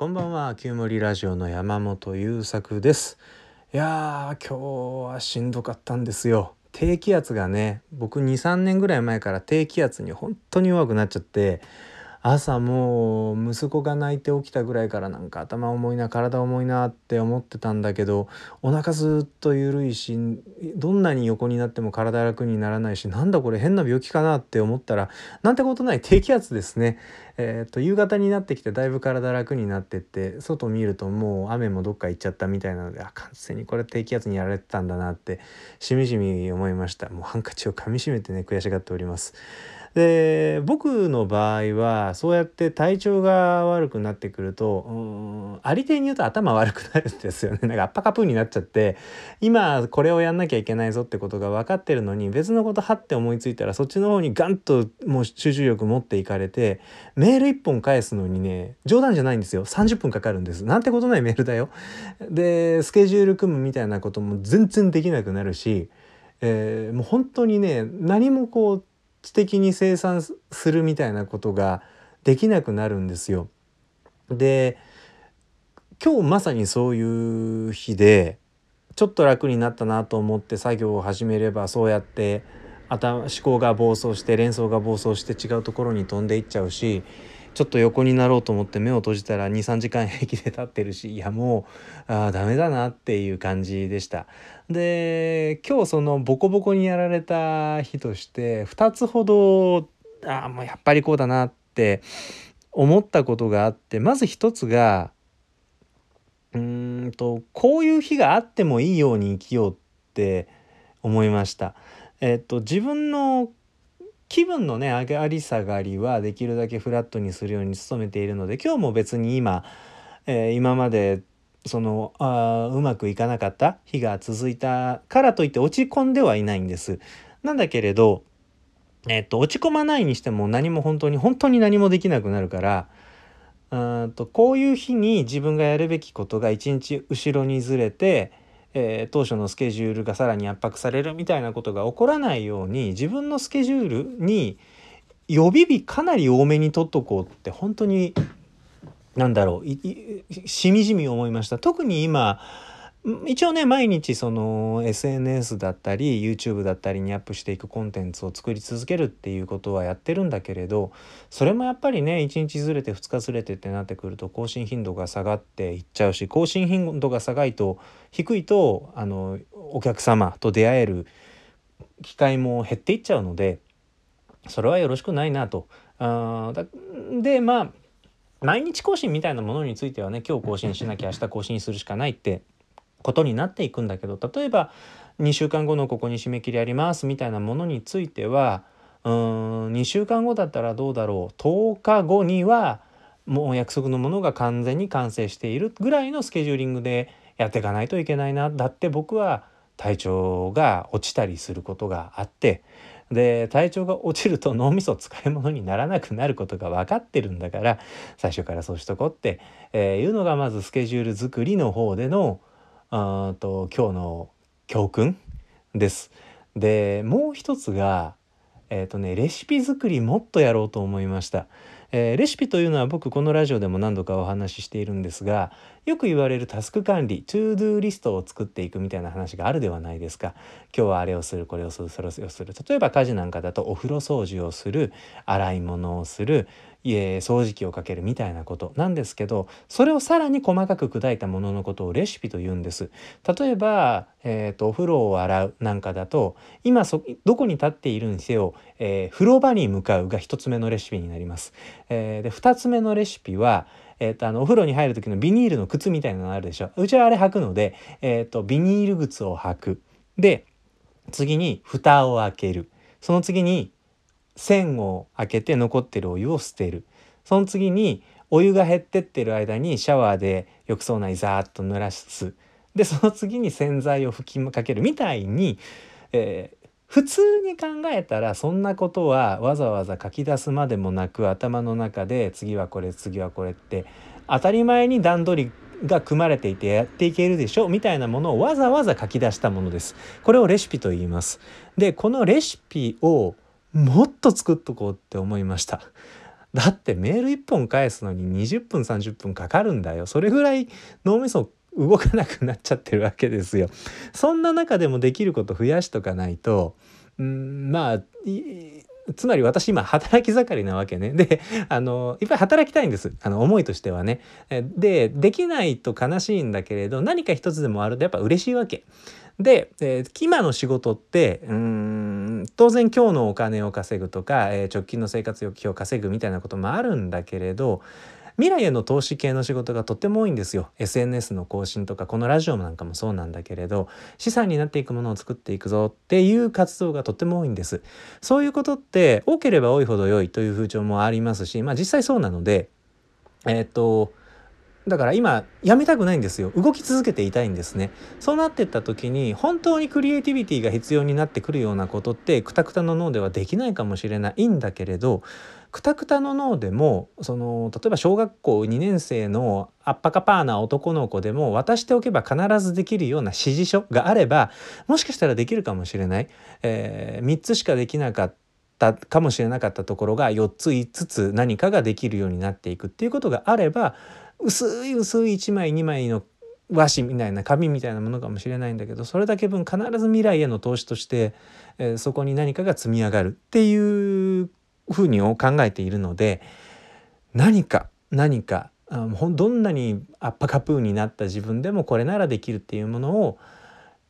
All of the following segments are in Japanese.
こんばんは旧森ラジオの山本優作です。いやー今日はしんどかったんですよ。低気圧がね僕23年ぐらい前から低気圧に本当に弱くなっちゃって朝もう息子が泣いて起きたぐらいからなんか頭重いな体重いなって思ってたんだけどお腹ずっと緩いしどんなに横になっても体楽にならないしなんだこれ変な病気かなって思ったらなんてことない低気圧ですね。えーと、夕方になってきてだいぶ体楽になってって外見るともう雨もどっか行っちゃったみたいなのであ完全にこれ低気圧にやられてたんだなってしみじみ思いましたもうハンカチをかみしめてね悔しがっております。で僕の場合はそうやって体調が悪くなってくるとうんありていに言うと頭悪くなるんですよね。なんかアッパカプーになっちゃって今これをやんなきゃいけないぞってことが分かってるのに別のことはって思いついたらそっちの方にガンともう集中力持っていかれてメール1本返すのにね冗談じゃないんですよ。30分かかるんです。なんてことないメールだよ。でスケジュール組むみたいなことも全然できなくなるしえー、もう本当にね何もこう知的に生産するみたいなことができなくなるんですよ。で今日まさにそういう日でちょっと楽になったなと思って作業を始めればそうやって頭思考が暴走して連想が暴走して違うところに飛んでいっちゃうしちょっと横になろうと思って目を閉じたら23時間平気で立ってるしいやもうあダメだなっていう感じでした。で今日そのボコボコにやられた日として2つほどあもうやっぱりこうだなって思ったことがあってまず一つがうんとこういう日があってもいいように生きようって思いました。えっと自分の気分のね上がり下がりはできるだけフラットにするように努めているので今日も別に今、えー、今までそのあうまくいかなかった日が続いたからといって落ち込んではいないんです。なんだけれど、えっと、落ち込まないにしても何も本当に本当に何もできなくなるからうんとこういう日に自分がやるべきことが一日後ろにずれて、えー、当初のスケジュールがさらに圧迫されるみたいなことが起こらないように自分のスケジュールに予備日かなり多めに取っとこうって本当に何だろうしみじみ思いました。特に今一応ね毎日その SNS だったり YouTube だったりにアップしていくコンテンツを作り続けるっていうことはやってるんだけれどそれもやっぱりね1日ずれて2日ずれてってなってくると更新頻度が下がっていっちゃうし更新頻度が下がいと低いとあのお客様と出会える機会も減っていっちゃうのでそれはよろしくないなと。あでまあ毎日更新みたいなものについてはね今日更新しなきゃ明日更新するしかないってことになっていくんだけど例えば2週間後のここに締め切りありますみたいなものについてはうーん2週間後だったらどうだろう。10日後にはもう約束のものが完全に完成しているぐらいのスケジューリングでやっていかないといけないな。だって僕は体調が落ちたりすることがあってで体調が落ちると脳みそ使い物にならなくなることが分かってるんだから最初からそうしとこうって、えー、いうのがまずスケジュール作りの方でのあと今日の教訓です。でもう一つがえ、ー、とねレシピ作りもっとやろうと思いました。えー、レシピというのは僕このラジオでも何度かお話ししているんですがよく言われるタスク管理トゥードゥーリストを作っていくみたいな話があるではないですか今日はあれをするこれをするそれをする例えば家事なんかだとお風呂掃除をする洗い物をする掃除機をかけるみたいなこと。なんですけどそれをさらに細かく砕いたもののことをレシピと言うんです。例えば、えーと、お風呂を洗うなんかだと今どこに立っているにせよ、えー、風呂場に向かうが1つ目のレシピになります、えー、で2つ目のレシピはえーと、あのお風呂に入る時のビニールの靴みたいなのあるでしょ。うちはあれ履くので、えーとビニール靴を履く。で次に蓋を開ける。その次に線を開けて残ってるお湯を捨てるその次にお湯が減ってってる間にシャワーで浴槽内ザーッと濡らすでその次に洗剤を吹きかけるみたいに、えー、普通に考えたらそんなことはわざわざ書き出すまでもなく頭の中で次はこれ次はこれって当たり前に段取りが組まれていてやっていけるでしょ？みたいなものをわざわざ書き出したものです。これをレシピと言います。でこのレシピをもっと作っとこうって思いました。だってメール1本返すのに20分30分かかるんだよそれぐらい脳みそ動かなくなっちゃってるわけですよ。そんな中でもできること増やしとかないとうんまあつまり私今働き盛りなわけね。で、あの、いっぱい働きたいんです。あの、思いとしてはね。で、できないと悲しいんだけれど、何か一つでもあるとやっぱ嬉しいわけ。で、えー、今の仕事ってうん当然今日のお金を稼ぐとか、えー、直近の生活費を稼ぐみたいなこともあるんだけれど未来への投資系の仕事がとっても多いんですよ。SNS の更新とかこのラジオなんかもそうなんだけれど資産になっていくものを作っていくぞっていう活動がとっても多いんです。そういうことって多ければ多いほど良いという風潮もありますしまあ実際そうなのでえっ、とだから今やめたくないんですよ。動き続けていたいんですね。そうなってった時に本当にクリエイティビティが必要になってくるようなことってクタクタの脳ではできないかもしれないんだけれどクタクタの脳でもその例えば小学校2年生のアッパカパーな男の子でも渡しておけば必ずできるような指示書があればもしかしたらできるかもしれない、えー、3つしかできなかったかもしれなかったところが4つ5つ何かができるようになっていくっていうことがあれば薄い薄い1枚2枚の和紙みたいな紙みたいなものかもしれないんだけどそれだけ分必ず未来への投資として、えー、そこに何かが積み上がるっていうふうに考えているので何か何かどんなにアッパカプーになった自分でもこれならできるっていうものを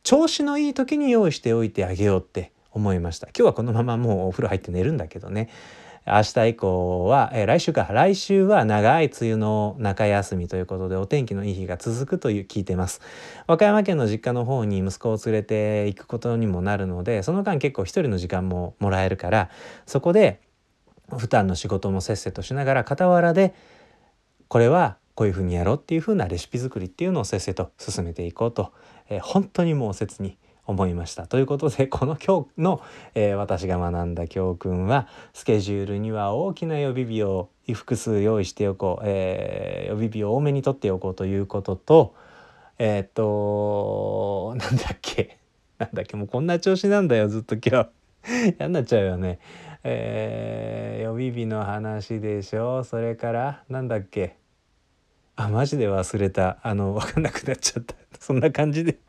調子のいい時に用意しておいてあげようって思いました。今日はこのままもうお風呂入って寝るんだけどね。明日以降は、えー、来週か来週は長い梅雨の中休みということでお天気のいい日が続くという聞いてます。和歌山県の実家の方に息子を連れて行くことにもなるのでその間結構一人の時間ももらえるからそこで普段の仕事もせっせとしながら傍らでこれはこういうふうにやろうっていうふうなレシピ作りっていうのをせっせと進めていこうと、えー、本当にもう切に思いました。ということでこの今日の、えー、私が学んだ教訓はスケジュールには大きな予備日を複数用意しておこう、えー、予備日を多めに取っておこうということとえー、っとなんだっけなんだっけもうこんな調子なんだよずっと今日 嫌になっちゃうよね。えー、予備日の話でしょ。それからなんだっけ？あマジで忘れた。あの分かんなくなっちゃった。そんな感じで。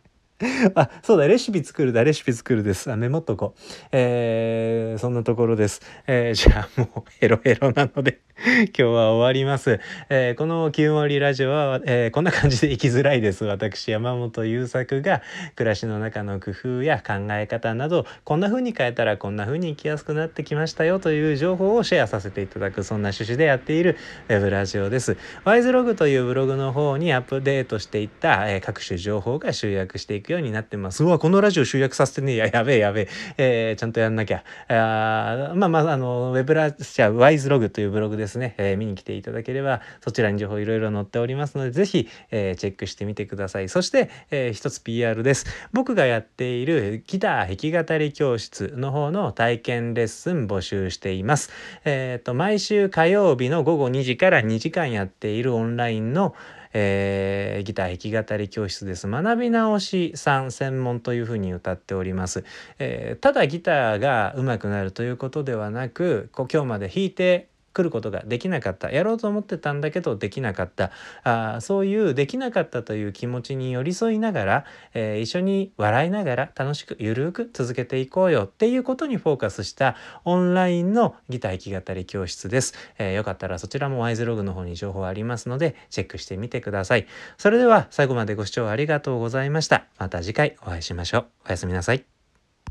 あ、そうだ、レシピ作るだ、レシピ作るです。あ、メモっとこう。えー、そんなところです。えー、じゃあもうヘロヘロなので。今日は終わります。えー、この9割ラジオは、えー、こんな感じで生きづらいです。私、山本優作が暮らしの中の工夫や考え方など、こんな風に変えたらこんな風に生きやすくなってきましたよという情報をシェアさせていただく、そんな趣旨でやっているウェブラジオです。ワイズログというブログの方にアップデートしていった、えー、各種情報が集約していくようになってます。うわ、このラジオ集約させてねや、やべえやべえ、えー、ちゃんとやんなきゃ。あまあまあ、あの、ウェブラジオ、ワイズログというブログですですね、えー、見に来ていただければ、そちらに情報いろいろ載っておりますので、ぜひ、えー、チェックしてみてください。そして、えー、一つ PR です。僕がやっているギター弾き語り教室の方の体験レッスン募集しています。えっ、ー、と、毎週火曜日の午後2時から2時間やっているオンラインのえー、ギター弾き語り教室です。学び直しさん専門というふうに歌っております。えー、ただギターが上手くなるということではなく、こう今日まで弾いて来ることができなかった。やろうと思ってたんだけどできなかった。あそういうできなかったという気持ちに寄り添いながら、えー、一緒に笑いながら楽しくゆるく続けていこうよっていうことにフォーカスしたオンラインのギター弾き語り教室です、えー、よかったらそちらもワイズログの方に情報ありますのでチェックしてみてください。それでは最後までご視聴ありがとうございました。また次回お会いしましょう。おやすみなさい。